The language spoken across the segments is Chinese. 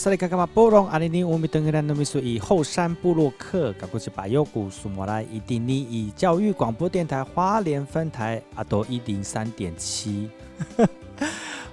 哎，我是来看看嘛，布隆阿里尼乌米登格兰诺米苏以后山部落客，搞过去把右古苏摩来伊丁尼以教育广播电台花莲分台阿多一零三点七。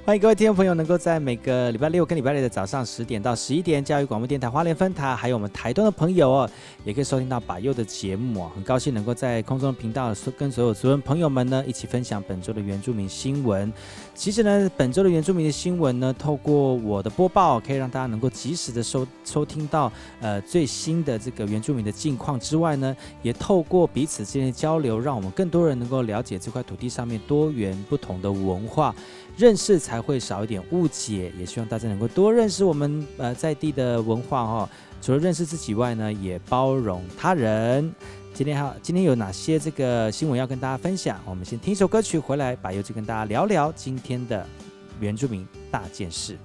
欢迎各位听众朋友能够在每个礼拜六跟礼拜日的早上十点到十一点，教育广播电台花莲分台，还有我们台东的朋友哦，也可以收听到把佑的节目哦。很高兴能够在空中频道跟所有族人朋友们呢一起分享本周的原住民新闻。其实呢，本周的原住民的新闻呢，透过我的播报，可以让大家能够及时的收收听到呃最新的这个原住民的近况之外呢，也透过彼此之间的交流，让我们更多人能够了解这块土地上面多元不同的文化。认识才会少一点误解，也希望大家能够多认识我们呃在地的文化哦。除了认识自己外呢，也包容他人。今天还今天有哪些这个新闻要跟大家分享？我们先听一首歌曲回来，把右就跟大家聊聊今天的原住民大件事。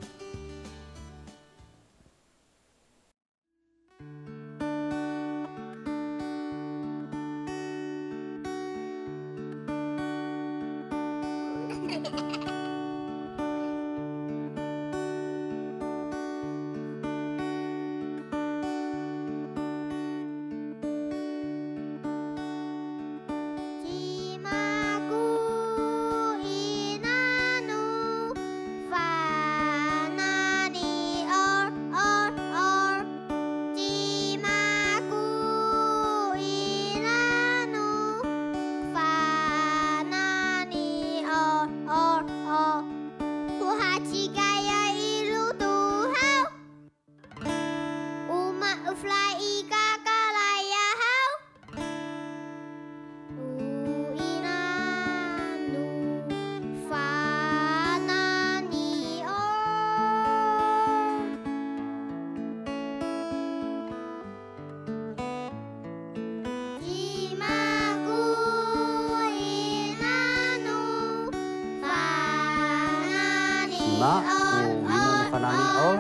Lima ku minun fanani ol.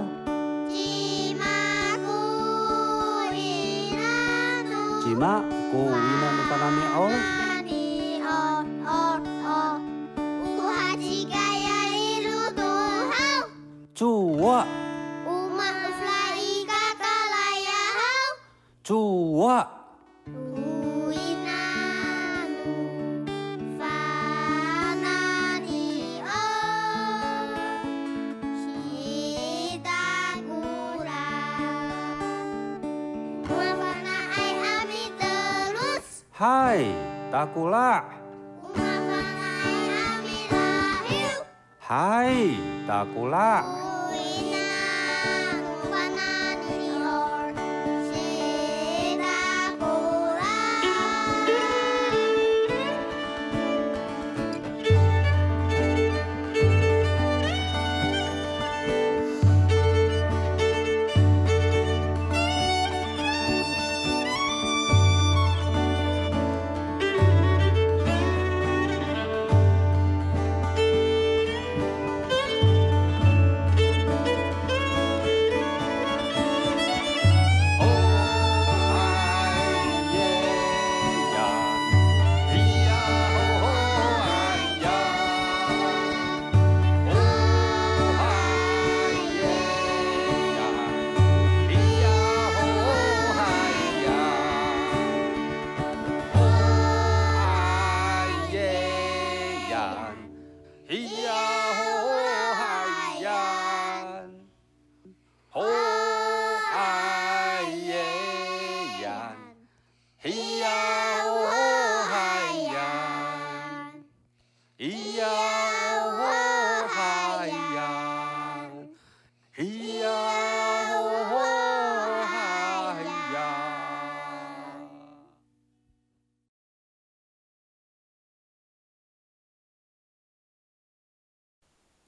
Ku ol. 达古拉。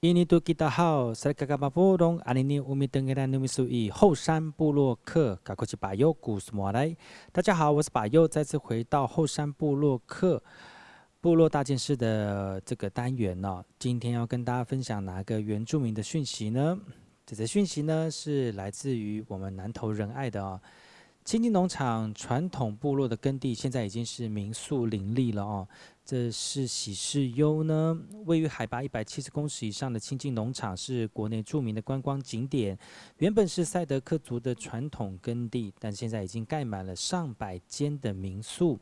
印尼多吉达好，塞嘎嘎巴波隆阿尼尼乌米登格兰努米苏伊后山部落客，嘎古吉巴尤古斯莫来。大家好，我是巴尤，再次回到后山部落客部落大件事的这个单元呢、哦。今天要跟大家分享哪个原住民的讯息呢？这则讯息呢是来自于我们南投仁爱的哦。青青农场传统部落的耕地，现在已经是民宿林立了哦。这是喜事优呢，位于海拔一百七十公尺以上的清境农场是国内著名的观光景点。原本是赛德克族的传统耕地，但现在已经盖满了上百间的民宿。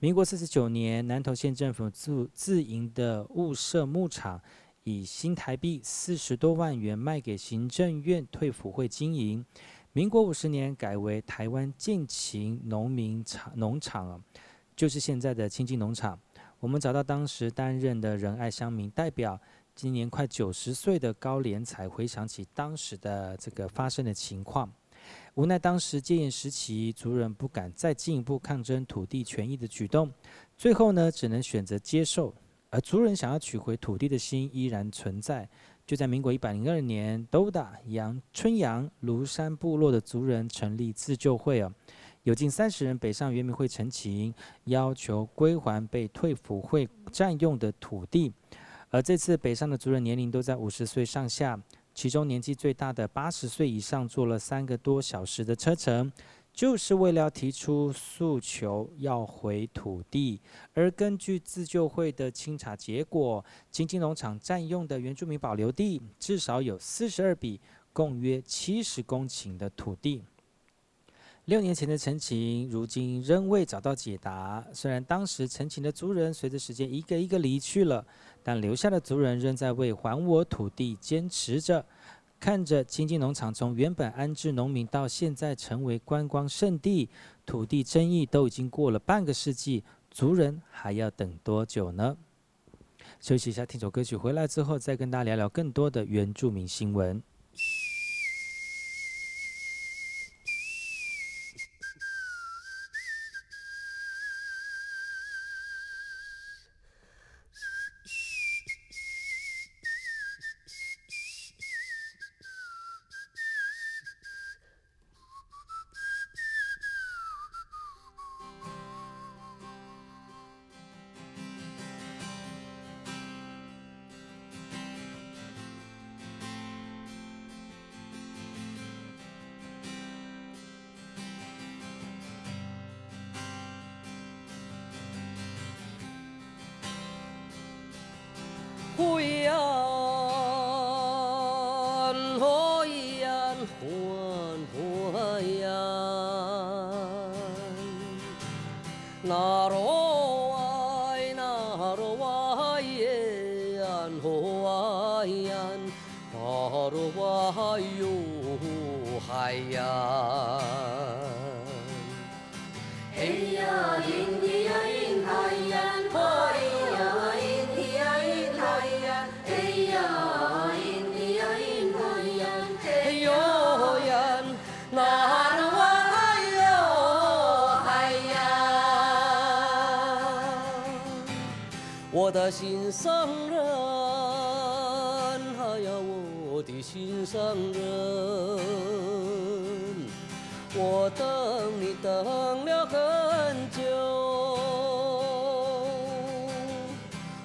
民国四十九年，南投县政府自自营的雾社牧场，以新台币四十多万元卖给行政院退辅会经营。民国五十年改为台湾近勤农民场农场，就是现在的清境农场。我们找到当时担任的仁爱乡民代表，今年快九十岁的高连才回想起当时的这个发生的情况。无奈当时戒严时期，族人不敢再进一步抗争土地权益的举动，最后呢，只能选择接受。而族人想要取回土地的心依然存在。就在民国一百零二年，斗打杨春阳庐山部落的族人成立自救会啊。有近三十人北上原民会陈情，要求归还被退辅会占用的土地。而这次北上的族人年龄都在五十岁上下，其中年纪最大的八十岁以上，坐了三个多小时的车程，就是为了要提出诉求要回土地。而根据自救会的清查结果，清境农场占用的原住民保留地至少有四十二笔，共约七十公顷的土地。六年前的陈情，如今仍未找到解答。虽然当时陈情的族人随着时间一个一个离去了，但留下的族人仍在为还我土地坚持着。看着清境农场从原本安置农民到现在成为观光胜地，土地争议都已经过了半个世纪，族人还要等多久呢？休息一下，听首歌曲，回来之后再跟大家聊聊更多的原住民新闻。我的心上人，心上人，我等你等了很久，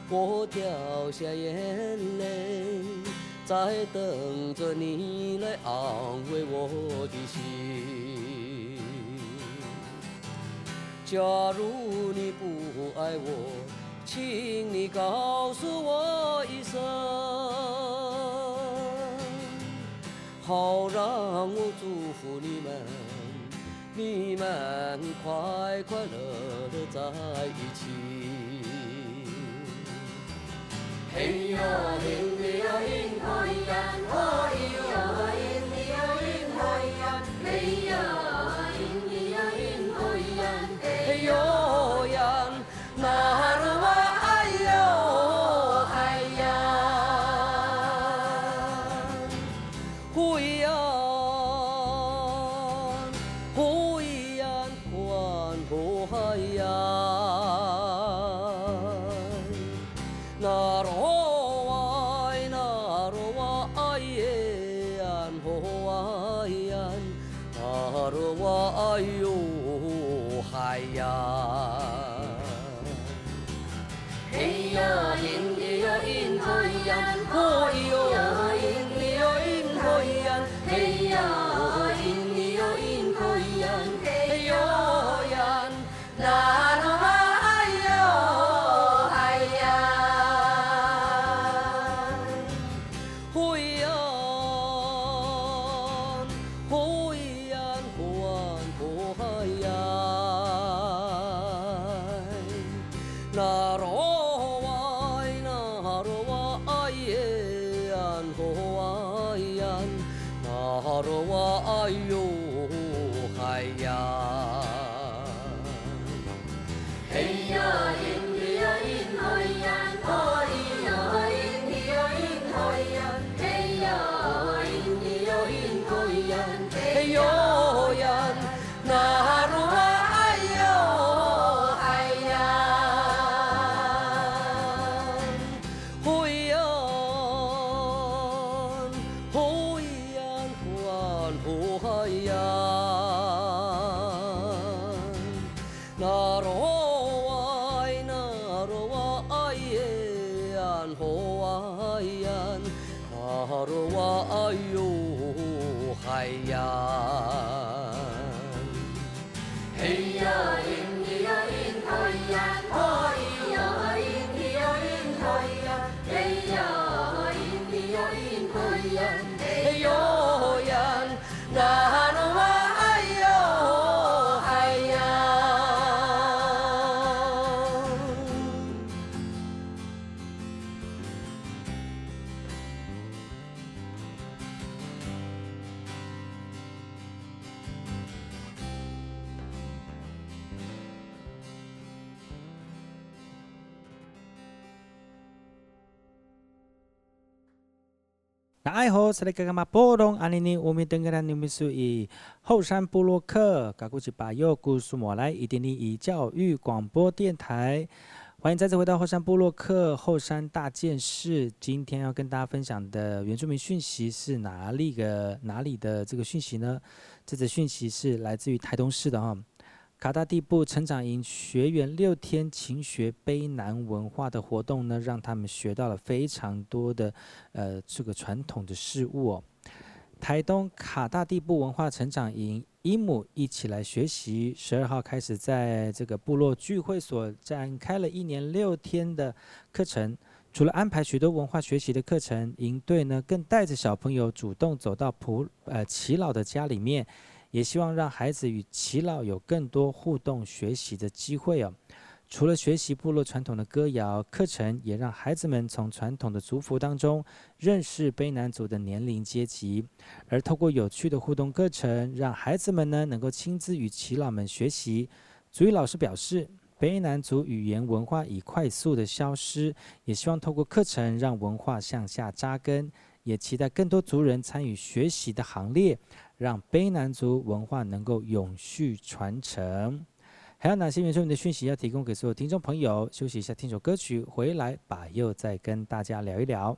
我掉下眼泪，在等着你来安慰我的心。假如你不爱我。请你告诉我一声，好让我祝福你们，你们快快乐乐在一起。嘿呀，嘿哟呀，嘿哟呀，嘿哟呀，太阳。那爱好是那个干嘛？波隆阿尼尼乌米登格兰努米苏以后山部落客，嘎古吉巴佑古苏莫来一点零一教育广播电台，欢迎再次回到后山布洛克后山大件事。今天要跟大家分享的原住民讯息是哪里的哪里的这个讯息呢？这则讯息是来自于台东市的哈。卡大地部成长营学员六天勤学卑南文化的活动呢，让他们学到了非常多的呃这个传统的事物哦。台东卡大地部文化成长营伊姆一起来学习，十二号开始在这个部落聚会所展开了一年六天的课程。除了安排许多文化学习的课程，营队呢更带着小朋友主动走到普呃耆老的家里面。也希望让孩子与耆老有更多互动学习的机会哦。除了学习部落传统的歌谣课程，也让孩子们从传统的族服当中认识卑南族的年龄阶级。而透过有趣的互动课程，让孩子们呢能够亲自与耆老们学习。族语老师表示，卑南族语言文化已快速的消失，也希望透过课程让文化向下扎根，也期待更多族人参与学习的行列。让卑南族文化能够永续传承，还有哪些原住民的讯息要提供给所有听众朋友？休息一下，听首歌曲，回来把又再跟大家聊一聊。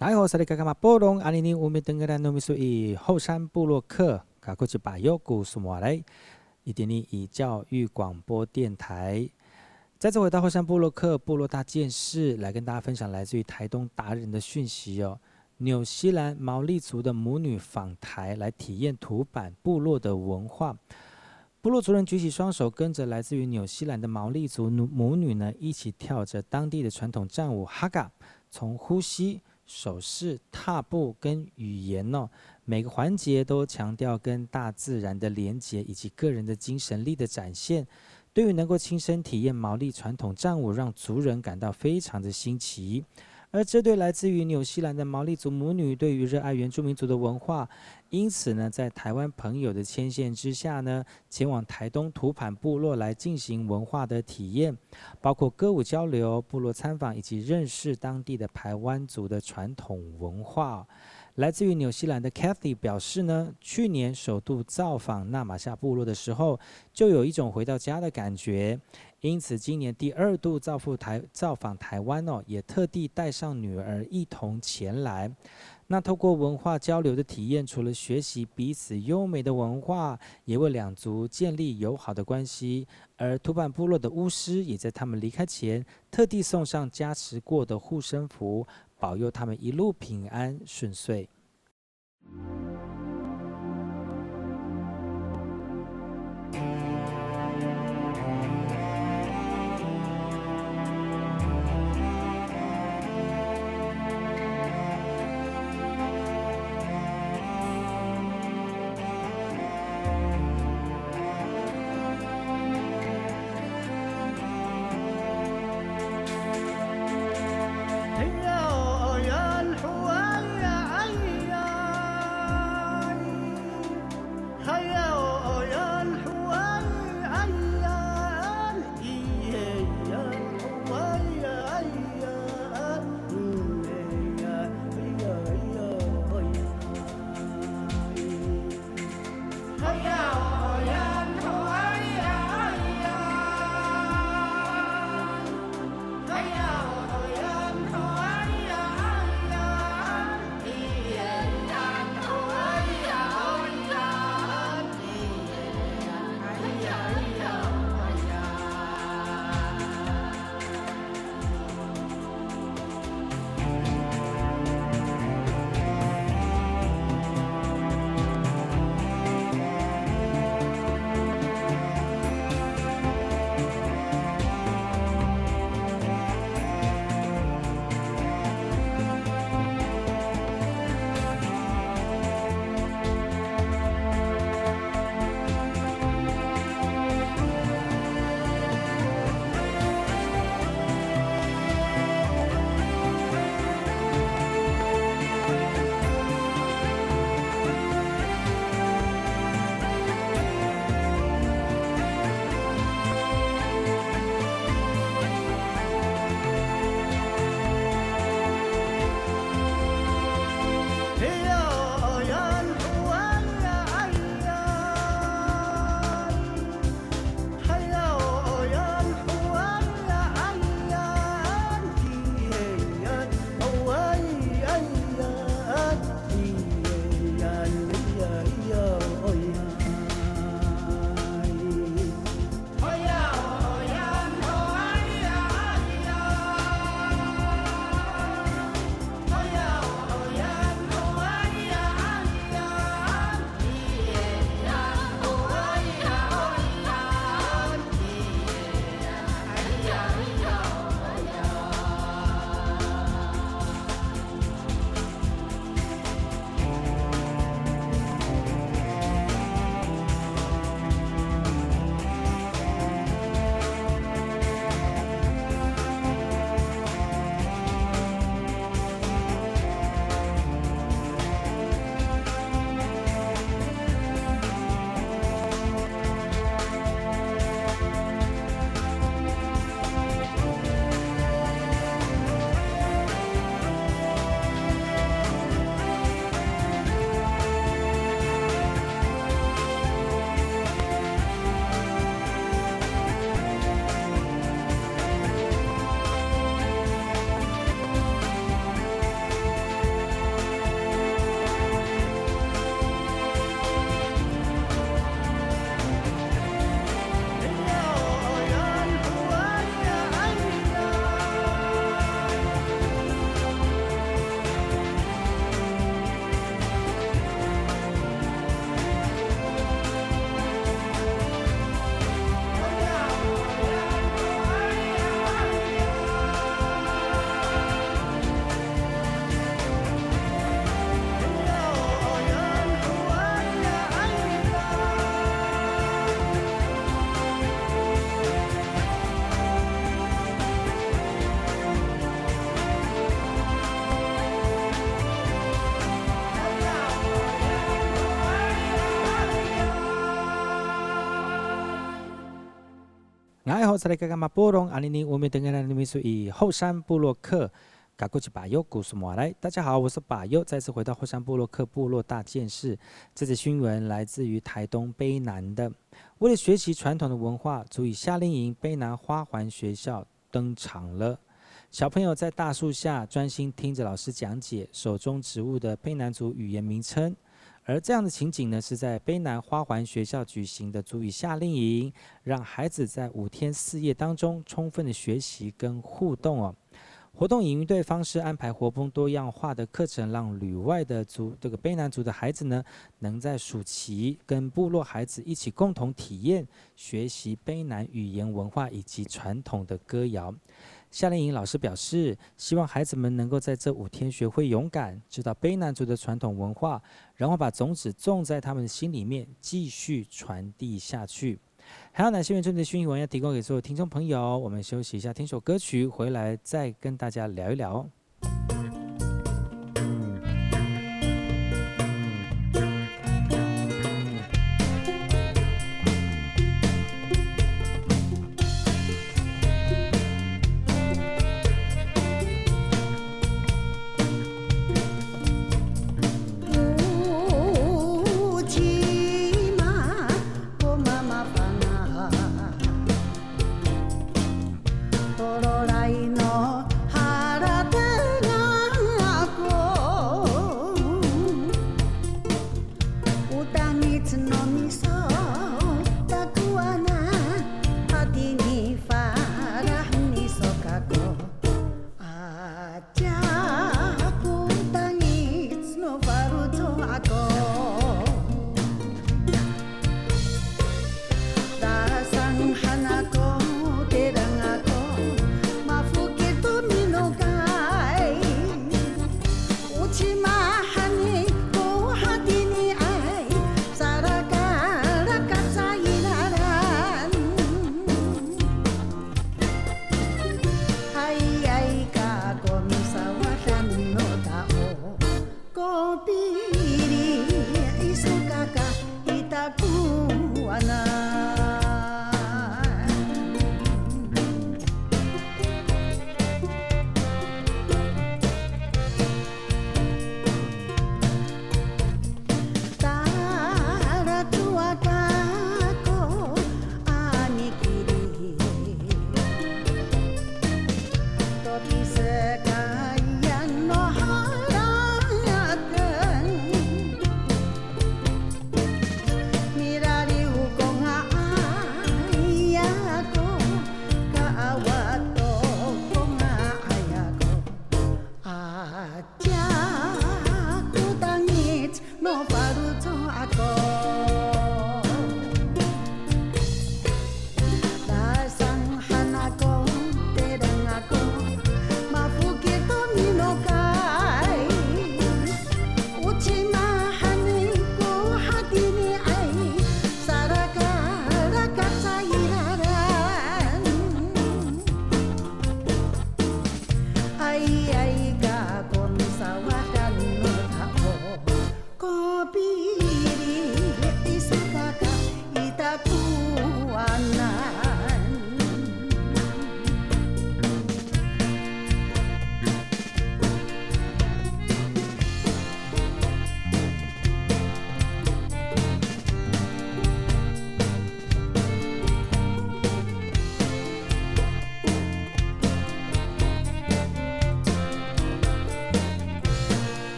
大家好，我是卡玛波隆阿尼尼乌米登格兰诺米苏伊后山布洛克，卡古吉巴尤古苏莫来，伊甸尼以教育广播电台。再次回到后山布洛克部落大件事，来跟大家分享来自于台东达人的讯息哦。纽西兰毛利族的母女访台，来体验土坂部落的文化。部落族人举起双手，跟着来自于纽西兰的毛利族母女呢，一起跳着当地的传统战舞哈嘎，从呼吸。手势、踏步跟语言呢、哦，每个环节都强调跟大自然的连结以及个人的精神力的展现。对于能够亲身体验毛利传统战舞，让族人感到非常的新奇。而这对来自于纽西兰的毛利族母女，对于热爱原住民族的文化，因此呢，在台湾朋友的牵线之下呢，前往台东土坂部落来进行文化的体验，包括歌舞交流、部落参访以及认识当地的排湾族的传统文化。来自于纽西兰的 Kathy 表示呢，去年首度造访纳玛夏部落的时候，就有一种回到家的感觉。因此，今年第二度造赴台造访台湾哦，也特地带上女儿一同前来。那透过文化交流的体验，除了学习彼此优美的文化，也为两族建立友好的关系。而土坂部落的巫师也在他们离开前，特地送上加持过的护身符，保佑他们一路平安顺遂。爱好在个干嘛？波隆阿尼尼，我们等个人的秘书以后山布洛克，嘎古吉巴尤古苏马来。大家好，我是巴尤，再次回到后山布洛克部落大件事。这则新闻来自于台东卑南的，为了学习传统的文化，足以夏令营卑南花环学校登场了。小朋友在大树下专心听着老师讲解手中植物的卑南族语言名称，而这样的情景呢，是在卑南花环学校举行的族语夏令营，让孩子在五天四夜当中充分的学习跟互动哦。活动以营队方式安排活泼多样化的课程，让旅外的族这个卑南族的孩子呢，能在暑期跟部落孩子一起共同体验学习卑南语言文化以及传统的歌谣。夏令营老师表示，希望孩子们能够在这五天学会勇敢，知道卑南族的传统文化，然后把种子种在他们的心里面，继续传递下去。还有哪些原创的讯息要提供给所有听众朋友？我们休息一下，听首歌曲，回来再跟大家聊一聊。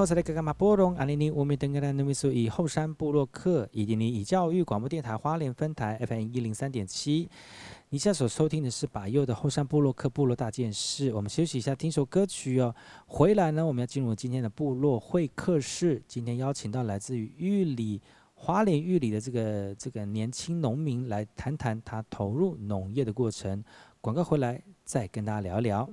爱好在的格格玛波隆阿尼尼乌米登格兰努米苏以后山部落客以及你以教育广播电台花莲分台 FM 一零三点七，你现在所收听的是把右的后山部落客部落大件事。我们休息一下，听首歌曲哦。回来呢，我们要进入今天的部落会客室。今天邀请到来自于玉里花莲玉里的这个这个年轻农民来谈谈他投入农业的过程。广告回来再跟大家聊一聊。